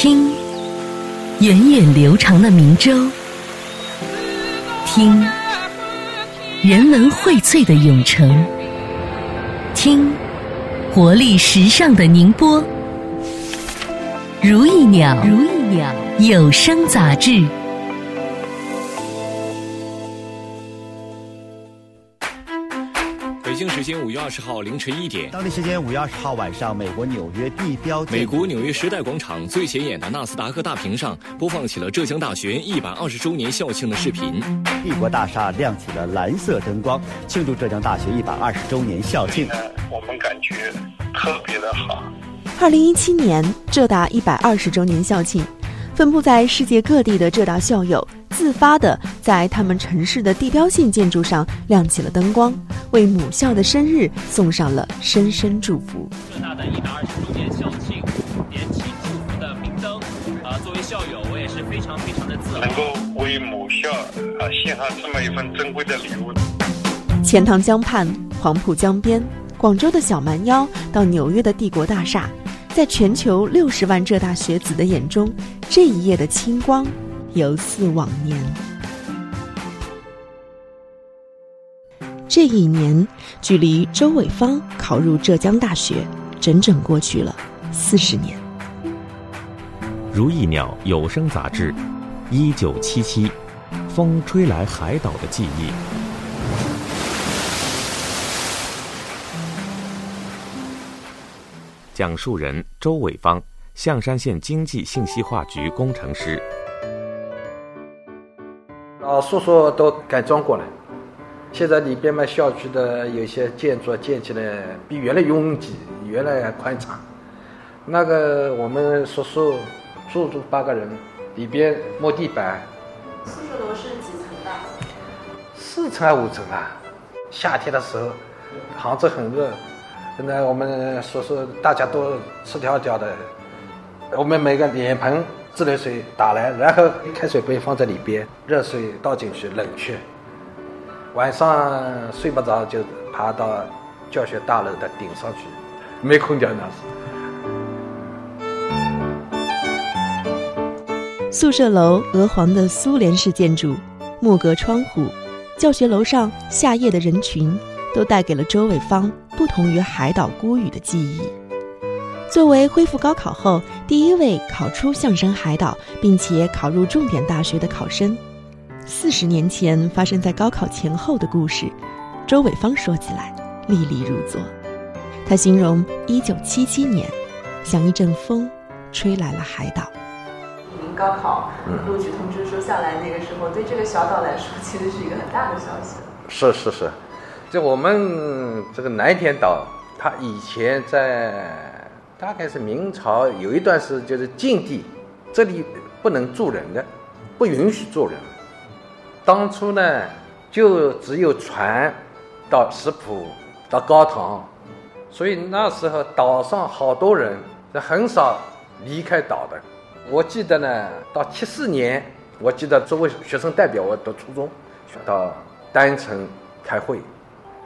听，源远流长的明州；听，人文荟萃的永城；听，活力时尚的宁波。如意鸟，如意鸟有声杂志。五月二十号凌晨一点，当地时间五月二十号晚上，美国纽约地标，美国纽约时代广场最显眼的纳斯达克大屏上播放起了浙江大学一百二十周年校庆的视频。帝国大厦亮起了蓝色灯光，庆祝浙江大学一百二十周年校庆。我们感觉特别的好。二零一七年浙大一百二十周年校庆，分布在世界各地的浙大校友自发的在他们城市的地标性建筑上亮起了灯光，为母校的生日送上了深深祝福。浙大的一百二十周年校庆，点起祝福的明灯。啊，作为校友，我也是非常非常的自豪，能够为母校啊献上这么一份珍贵的礼物。钱塘江畔、黄浦江边、广州的小蛮腰到纽约的帝国大厦。在全球六十万浙大学子的眼中，这一夜的清光犹似往年。这一年，距离周伟芳考入浙江大学，整整过去了四十年。如意鸟有声杂志，一九七七，风吹来海岛的记忆。讲述人周伟芳，象山县经济信息化局工程师。啊，宿舍都改装过了，现在里边嘛，校区的有些建筑建起来比原来拥挤，原来宽敞。那个我们宿舍住住八个人，里边摸地板。宿舍楼是几层的？四层还是五层啊？夏天的时候，杭州很热。现在我们宿舍大家都赤条条的，我们每个脸盆自来水打来，然后开水杯放在里边，热水倒进去冷却。晚上睡不着就爬到教学大楼的顶上去，没空调那是。宿舍楼鹅黄的苏联式建筑，木格窗户，教学楼上下夜的人群，都带给了周伟芳。不同于海岛孤语的记忆。作为恢复高考后第一位考出象山海岛并且考入重点大学的考生，四十年前发生在高考前后的故事，周伟芳说起来历历如昨。他形容一九七七年，像一阵风，吹来了海岛。您高考录取通知书下来那个时候，对这个小岛来说，其实是一个很大的消息。是是是。就我们这个南田岛，它以前在大概是明朝有一段是就是禁地，这里不能住人的，不允许住人。当初呢，就只有船到石浦、到高塘，所以那时候岛上好多人，很少离开岛的。我记得呢，到七四年，我记得作为学生代表，我读初中，到丹城开会。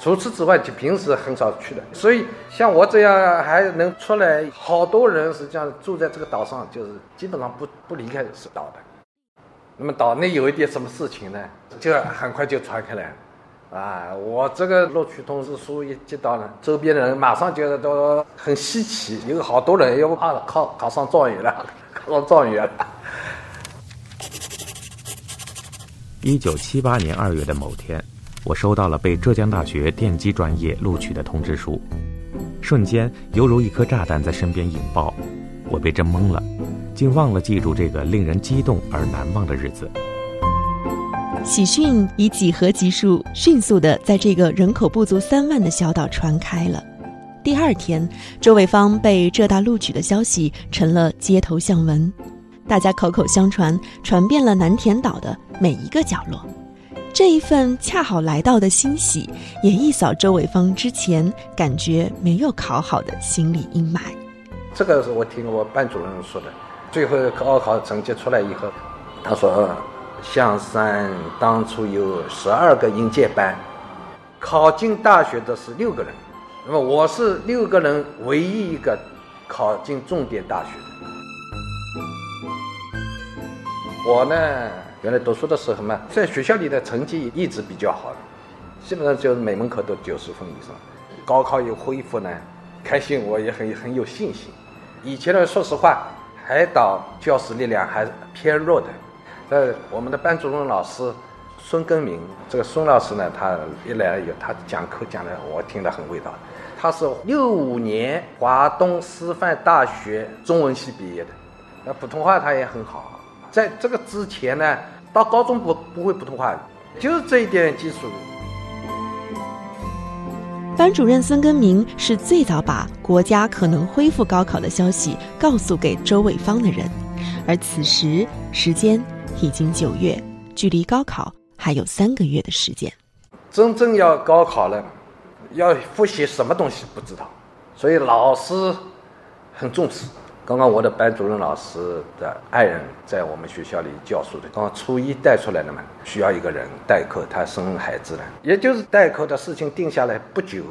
除此之外，就平时很少去的。所以像我这样还能出来，好多人实际上住在这个岛上，就是基本上不不离开岛的。那么岛内有一点什么事情呢，就很快就传开来。啊，我这个录取通知书一接到了，周边的人马上觉得都很稀奇，有好多人要啊考考上状元了，考上状元了。一九七八年二月的某天。我收到了被浙江大学电机专业录取的通知书，瞬间犹如一颗炸弹在身边引爆，我被震懵了，竟忘了记住这个令人激动而难忘的日子。喜讯以几何级数迅速的在这个人口不足三万的小岛传开了。第二天，周伟芳被浙大录取的消息成了街头巷闻，大家口口相传，传遍了南田岛的每一个角落。这一份恰好来到的欣喜，也一扫周伟芳之前感觉没有考好的心理阴霾。这个是我听我班主任说的。最后高考成绩出来以后，他说象山当初有十二个应届班，考进大学的是六个人，那么我是六个人唯一一个考进重点大学的。我呢，原来读书的时候嘛，在学校里的成绩一直比较好的，基本上就是每门课都九十分以上。高考又恢复呢，开心，我也很很有信心。以前呢，说实话，海岛教师力量还偏弱的。呃，我们的班主任老师孙根明，这个孙老师呢，他一来了以后，他讲课讲的我听得很味道。他是六五年华东师范大学中文系毕业的，那普通话他也很好。在这个之前呢，到高中不不会普通话，就是这一点基础。班主任孙根明是最早把国家可能恢复高考的消息告诉给周伟芳的人，而此时时间已经九月，距离高考还有三个月的时间。真正要高考了。要复习什么东西不知道，所以老师很重视。刚刚我的班主任老师的爱人在我们学校里教书的，刚刚初一带出来的嘛，需要一个人代课，他生孩子了，也就是代课的事情定下来不久，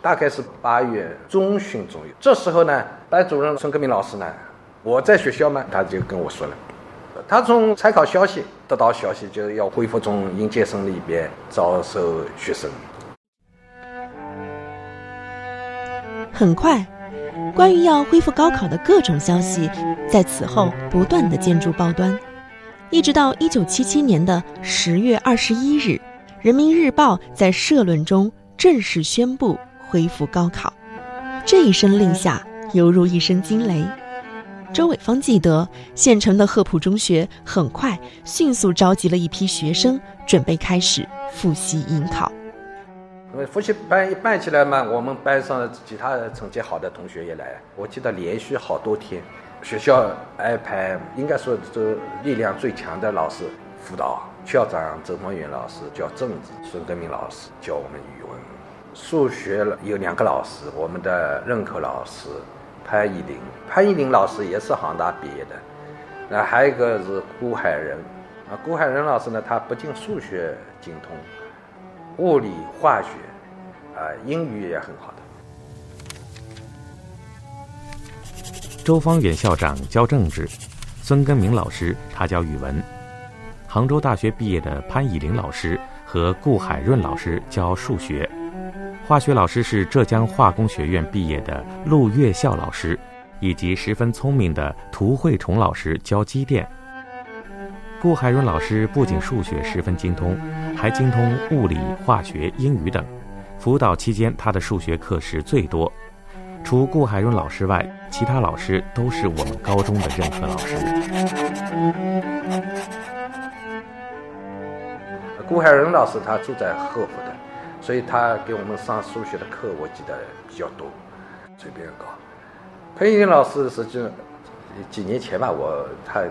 大概是八月中旬左右。这时候呢，班主任孙克明老师呢，我在学校嘛，他就跟我说了，他从参考消息得到消息，就是要恢复从应届生里边招收学生。很快，关于要恢复高考的各种消息，在此后不断的见诸报端，一直到一九七七年的十月二十一日，《人民日报》在社论中正式宣布恢复高考。这一声令下，犹如一声惊雷。周伟芳记得，县城的鹤浦中学很快迅速召集了一批学生，准备开始复习迎考。因为复习班一办起来嘛，我们班上其他成绩好的同学也来。我记得连续好多天，学校安排应该说这力量最强的老师辅导。校长周方远老师教政治，孙根明老师教我们语文。数学有两个老师，我们的任课老师潘一林，潘一林老师也是杭大毕业的。那还有一个是顾海仁，啊，顾海仁老师呢，他不仅数学精通。物理、化学，啊，英语也很好的。周方远校长教政治，孙根明老师他教语文。杭州大学毕业的潘以林老师和顾海润老师教数学，化学老师是浙江化工学院毕业的陆月孝老师，以及十分聪明的涂慧崇老师教机电。顾海润老师不仅数学十分精通，还精通物理、化学、英语等。辅导期间，他的数学课时最多。除顾海润老师外，其他老师都是我们高中的任课老师。顾海润老师他住在鹤浦的，所以他给我们上数学的课，我记得比较多，水平高。潘英老师实际几年前吧，我他。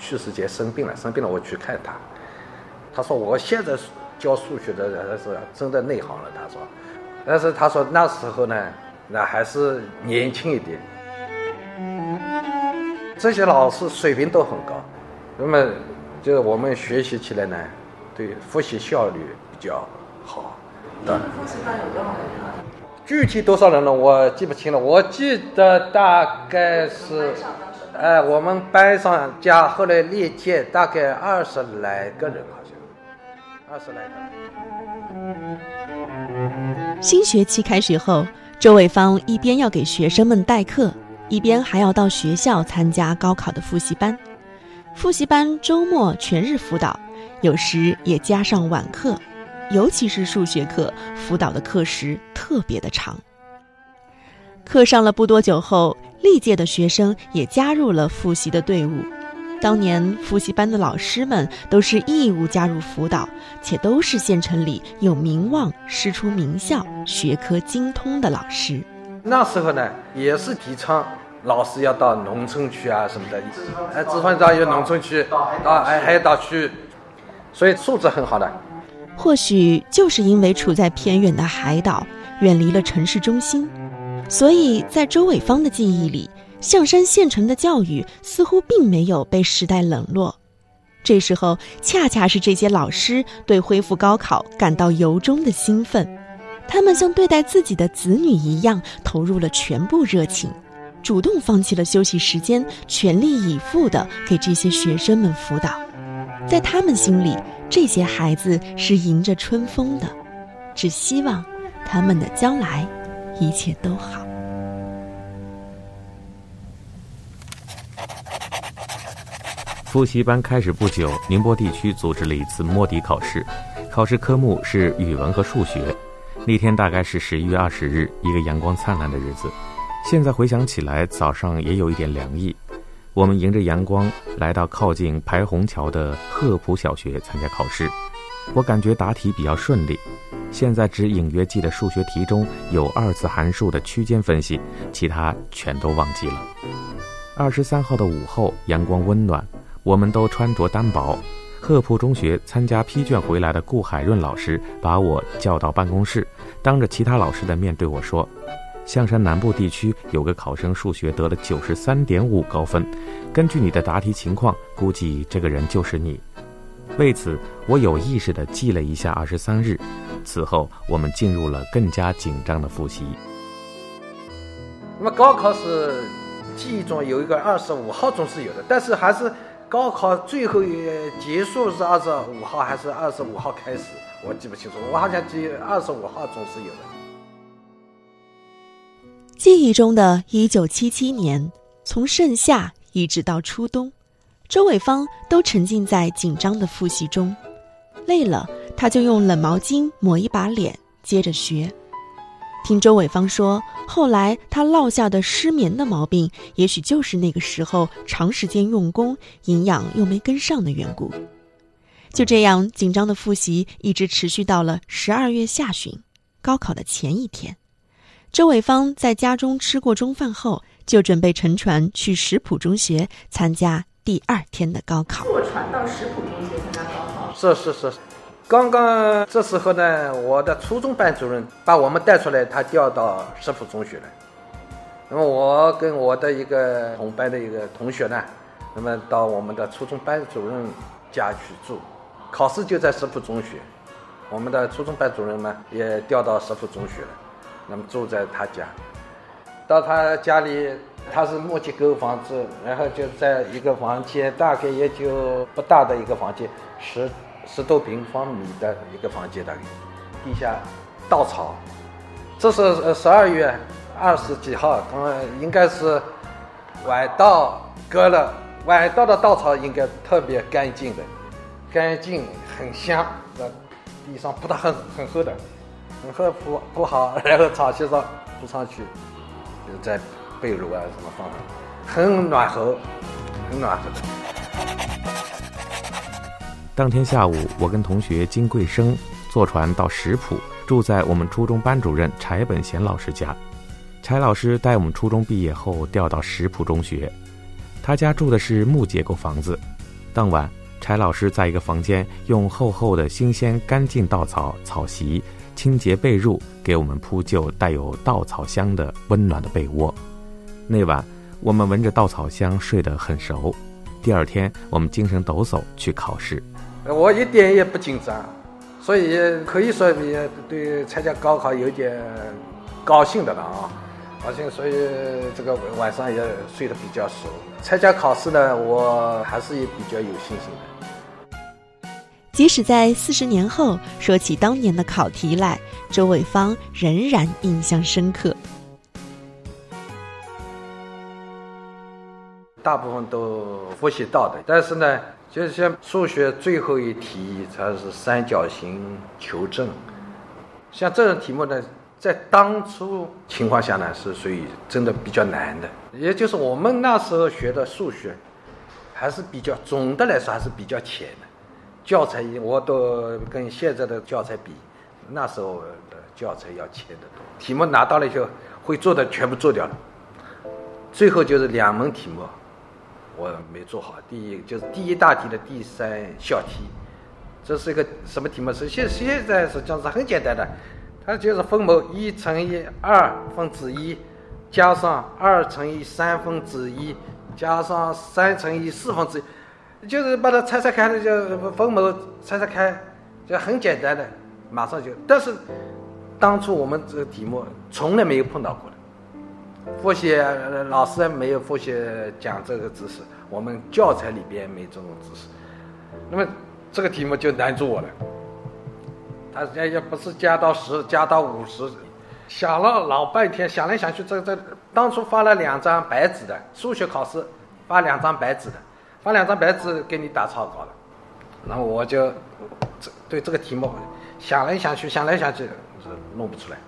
去世前生病了，生病了我去看他，他说我现在教数学的人是真的内行了。他说，但是他说那时候呢，那还是年轻一点。这些老师水平都很高，那么就是我们学习起来呢，对复习效率比较好。的。复习班有多少人？具体多少人呢？我记不清了。我记得大概是。哎，我们班上加后来历届大概二十来个人，好像二十来个。新学期开学后，周伟芳一边要给学生们代课，一边还要到学校参加高考的复习班。复习班周末全日辅导，有时也加上晚课，尤其是数学课，辅导的课时特别的长。课上了不多久后。历届的学生也加入了复习的队伍。当年复习班的老师们都是义务加入辅导，且都是县城里有名望、师出名校、学科精通的老师。那时候呢，也是提倡老师要到农村去啊什么的。哎，资方上有农村去，到哎海岛去，所以素质很好的。或许就是因为处在偏远的海岛，远离了城市中心。所以在周伟芳的记忆里，象山县城的教育似乎并没有被时代冷落。这时候，恰恰是这些老师对恢复高考感到由衷的兴奋，他们像对待自己的子女一样投入了全部热情。主动放弃了休息时间，全力以赴地给这些学生们辅导。在他们心里，这些孩子是迎着春风的，只希望他们的将来一切都好。复习班开始不久，宁波地区组织了一次摸底考试，考试科目是语文和数学。那天大概是十一月二十日，一个阳光灿烂的日子。现在回想起来，早上也有一点凉意。我们迎着阳光来到靠近排洪桥的鹤浦小学参加考试。我感觉答题比较顺利。现在只隐约记得数学题中有二次函数的区间分析，其他全都忘记了。二十三号的午后，阳光温暖，我们都穿着单薄。鹤浦中学参加批卷回来的顾海润老师把我叫到办公室，当着其他老师的面对我说：“象山南部地区有个考生数学得了九十三点五高分，根据你的答题情况，估计这个人就是你。”为此，我有意识地记了一下二十三日。此后，我们进入了更加紧张的复习。那么高考是记忆中有一个二十五号总是有的，但是还是。高考最后结束是二十五号还是二十五号开始？我记不清楚，我好像记二十五号总是有的。记忆中的一九七七年，从盛夏一直到初冬，周伟芳都沉浸在紧张的复习中。累了，他就用冷毛巾抹一把脸，接着学。听周伟芳说，后来他落下的失眠的毛病，也许就是那个时候长时间用功，营养又没跟上的缘故。就这样，紧张的复习一直持续到了十二月下旬，高考的前一天。周伟芳在家中吃过中饭后，就准备乘船去石浦中学参加第二天的高考。坐船到石浦中学参加高考？是是是。刚刚这时候呢，我的初中班主任把我们带出来，他调到石浦中学了。那么我跟我的一个同班的一个同学呢，那么到我们的初中班主任家去住。考试就在石浦中学，我们的初中班主任呢也调到石浦中学了，那么住在他家。到他家里，他是木结构房子，然后就在一个房间，大概也就不大的一个房间，十。十多平方米的一个房间，大概地下稻草。这是呃十二月二十几号，他们，应该是晚稻割了，晚稻的稻草应该特别干净的，干净很香。那地上铺的很很厚的，很厚铺铺好，然后草席上铺上去，就在被褥啊什么放上，很暖和，很暖和的。当天下午，我跟同学金贵生坐船到石浦，住在我们初中班主任柴本贤老师家。柴老师带我们初中毕业后调到石浦中学，他家住的是木结构房子。当晚，柴老师在一个房间用厚厚的新鲜干净稻草草席清洁被褥，给我们铺就带有稻草香的温暖的被窝。那晚，我们闻着稻草香睡得很熟。第二天，我们精神抖擞去考试。我一点也不紧张，所以可以说也对参加高考有点高兴的了啊，高兴，所以这个晚上也睡得比较熟。参加考试呢，我还是也比较有信心的。即使在四十年后说起当年的考题来，周伟芳仍然印象深刻。大部分都复习到的，但是呢。就是像数学最后一题，它是三角形求证，像这种题目呢，在当初情况下呢，是属于真的比较难的。也就是我们那时候学的数学，还是比较总的来说还是比较浅的。教材我都跟现在的教材比，那时候的教材要浅得多。题目拿到了以后，会做的全部做掉了，最后就是两门题目。我没做好，第一就是第一大题的第三小题，这是一个什么题目？是现现在实际上是很简单的，它就是分母一乘以二分之一，加上二乘以三分之一，加上三乘以四分之一，就是把它拆拆开的，就分母拆拆开，就很简单的，马上就。但是当初我们这个题目从来没有碰到过，复习老师没有复习讲这个知识，我们教材里边没这种知识，那么这个题目就难住我了。他要要不是加到十，加到五十，想了老半天，想来想去，这这当初发了两张白纸的数学考试，发两张白纸的，发两张白纸给你打草稿了，然后我就这对这个题目想来想去，想来想去是弄不出来。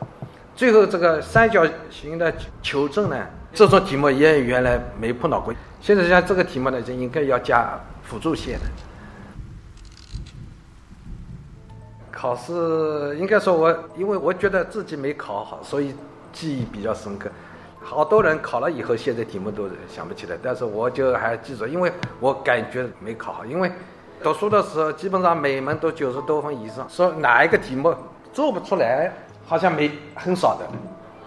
最后这个三角形的求证呢，这种题目也原来没碰到过。现在像这个题目呢，就应该要加辅助线的。考试应该说我，因为我觉得自己没考好，所以记忆比较深刻。好多人考了以后，现在题目都想不起来，但是我就还记住，因为我感觉没考好。因为读书的时候，基本上每门都九十多分以上，说哪一个题目做不出来，好像没很少的。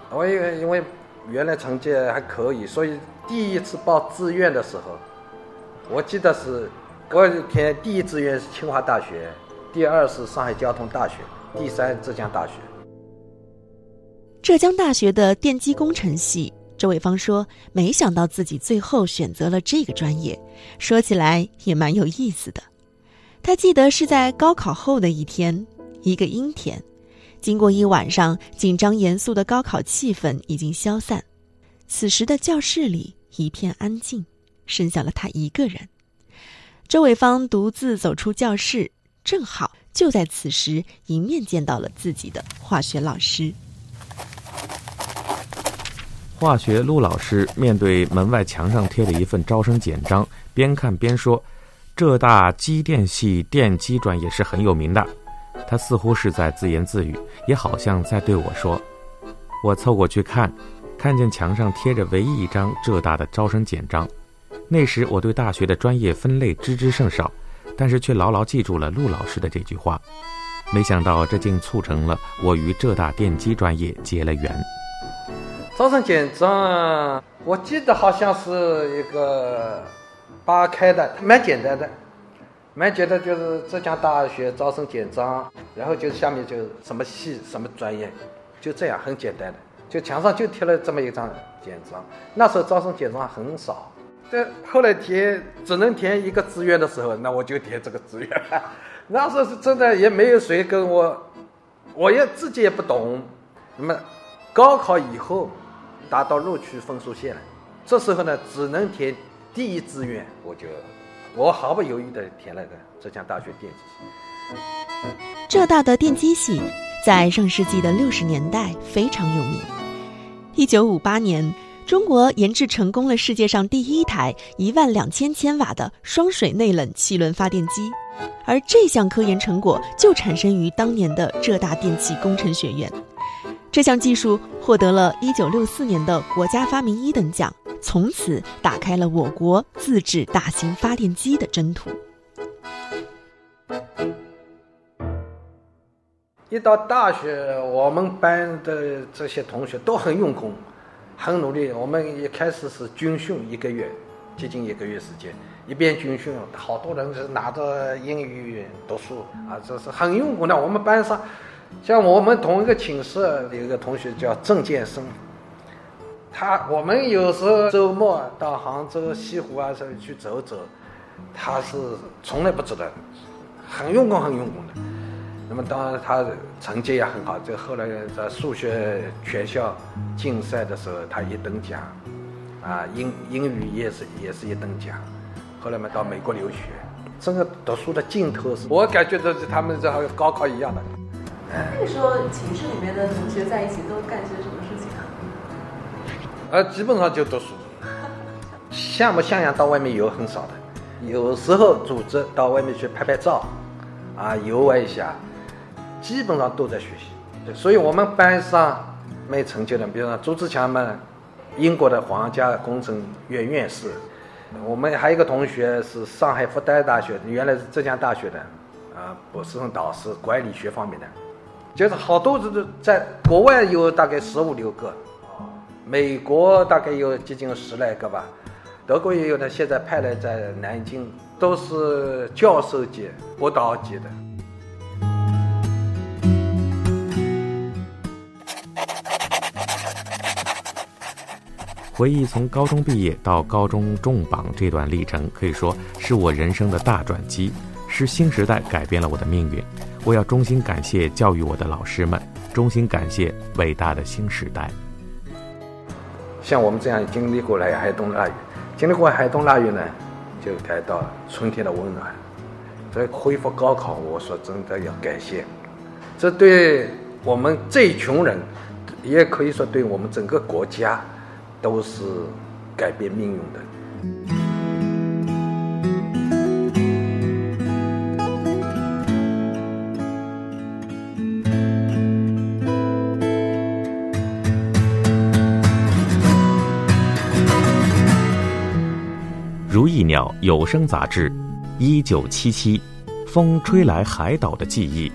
我因为因为原来成绩还可以，所以第一次报志愿的时候，我记得是我填第一志愿是清华大学。第二是上海交通大学，第三浙江大学。浙江大学的电机工程系，周伟芳说：“没想到自己最后选择了这个专业，说起来也蛮有意思的。”他记得是在高考后的一天，一个阴天，经过一晚上紧张严肃的高考气氛已经消散，此时的教室里一片安静，剩下了他一个人。周伟芳独自走出教室。正好就在此时，迎面见到了自己的化学老师。化学陆老师面对门外墙上贴的一份招生简章，边看边说：“浙大机电系电机专业是很有名的。”他似乎是在自言自语，也好像在对我说。我凑过去看，看见墙上贴着唯一一张浙大的招生简章。那时我对大学的专业分类知之甚少。但是却牢牢记住了陆老师的这句话，没想到这竟促成了我与浙大电机专业结了缘。招生简章，我记得好像是一个八开的，蛮简单的，蛮简单，就是浙江大学招生简章，然后就下面就什么系什么专业，就这样很简单的，就墙上就贴了这么一张简章。那时候招生简章很少。这后来填只能填一个志愿的时候，那我就填这个志愿。那时候是真的也没有谁跟我，我也自己也不懂。那么高考以后达到录取分数线了，这时候呢只能填第一志愿，我就我毫不犹豫地填了个浙江大学电机系。浙大的电机系在上世纪的六十年代非常有名。一九五八年。中国研制成功了世界上第一台一万两千千瓦的双水内冷气轮发电机，而这项科研成果就产生于当年的浙大电气工程学院。这项技术获得了一九六四年的国家发明一等奖，从此打开了我国自制大型发电机的征途。一到大学，我们班的这些同学都很用功。很努力，我们一开始是军训一个月，接近一个月时间，一边军训，好多人是拿着英语读书啊，这是很用功的。我们班上，像我们同一个寝室有一个同学叫郑建生，他我们有时候周末到杭州西湖啊这里去走走，他是从来不走的，很用功，很用功的。那么当然，他成绩也很好。这后来在数学全校竞赛的时候，他一等奖，啊，英英语也是也是一等奖。后来嘛，到美国留学，整个读书的劲头是，我感觉这是他们这好像高考一样的。那个时候寝室里面的同学在一起都干些什么事情啊？呃，基本上就读书，像不像样到外面游很少的，有时候组织到外面去拍拍照，啊，游玩一下。基本上都在学习，所以我们班上没成绩的，比如说朱自强嘛，英国的皇家工程院院士。我们还有一个同学是上海复旦大学，原来是浙江大学的，啊，博士生导师，管理学方面的。就是好多是在国外有大概十五六个，美国大概有接近十来个吧，德国也有的，现在派来在南京，都是教授级、博导级的。回忆从高中毕业到高中重榜这段历程，可以说是我人生的大转机，是新时代改变了我的命运。我要衷心感谢教育我的老师们，衷心感谢伟大的新时代。像我们这样经历过来寒冬腊月，经历过寒冬腊月呢，就感到春天的温暖。这恢复高考，我说真的要感谢，这对我们这一群人，也可以说对我们整个国家，都是改变命运的。有声杂志，一九七七，风吹来海岛的记忆。